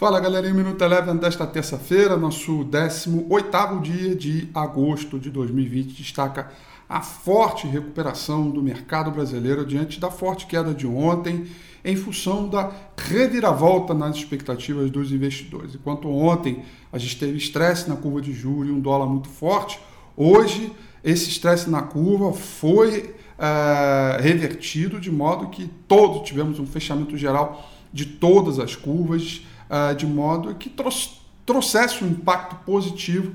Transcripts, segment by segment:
Fala galerinha, Minuto Eleven desta terça-feira, nosso 18º dia de agosto de 2020, destaca a forte recuperação do mercado brasileiro diante da forte queda de ontem, em função da reviravolta nas expectativas dos investidores. Enquanto ontem a gente teve estresse na curva de juros e um dólar muito forte, hoje esse estresse na curva foi é, revertido de modo que todos tivemos um fechamento geral de todas as curvas uh, de modo que trouxesse um impacto positivo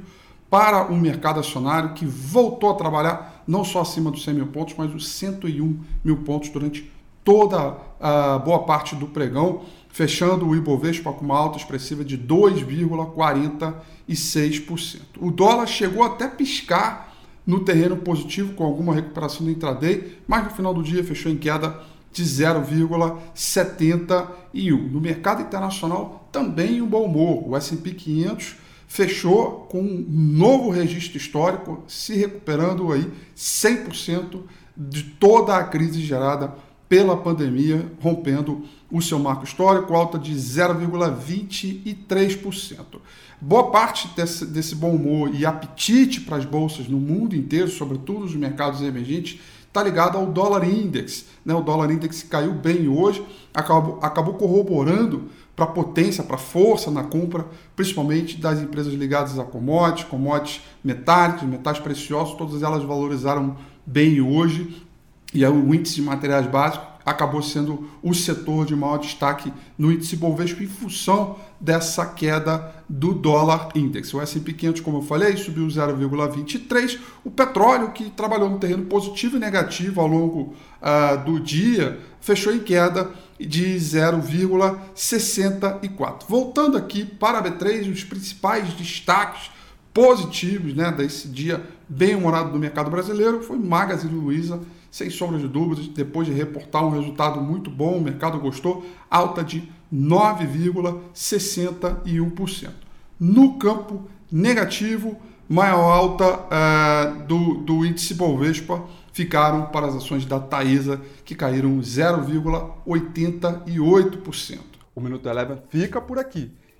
para o mercado acionário que voltou a trabalhar não só acima dos 100 mil pontos, mas os 101 mil pontos durante toda a boa parte do pregão, fechando o Ibovespa com uma alta expressiva de 2,46%. O dólar chegou até piscar no terreno positivo com alguma recuperação do intraday, mas no final do dia fechou em queda de 0,71. No mercado internacional, também um bom humor. O S&P 500 fechou com um novo registro histórico, se recuperando aí 100% de toda a crise gerada pela pandemia, rompendo o seu marco histórico, alta de 0,23%. Boa parte desse, desse bom humor e apetite para as bolsas no mundo inteiro, sobretudo os mercados emergentes, está ligado ao dólar index. Né? O dólar index caiu bem hoje, acabou, acabou corroborando para potência, para força na compra, principalmente das empresas ligadas a commodities, commodities metálicos, metais preciosos, todas elas valorizaram bem hoje. E o índice de materiais básicos acabou sendo o setor de maior destaque no índice Bovespa em função dessa queda do dólar index. O S&P 500, como eu falei, subiu 0,23. O petróleo, que trabalhou no terreno positivo e negativo ao longo uh, do dia, fechou em queda de 0,64. Voltando aqui para a B3, os principais destaques positivos né, desse dia bem humorado do mercado brasileiro foi Magazine Luiza, sem sombra de dúvidas, depois de reportar um resultado muito bom, o mercado gostou, alta de 9,61%. No campo negativo, maior alta uh, do, do índice Bovespa ficaram para as ações da Taesa, que caíram 0,88%. O Minuto Eleven fica por aqui.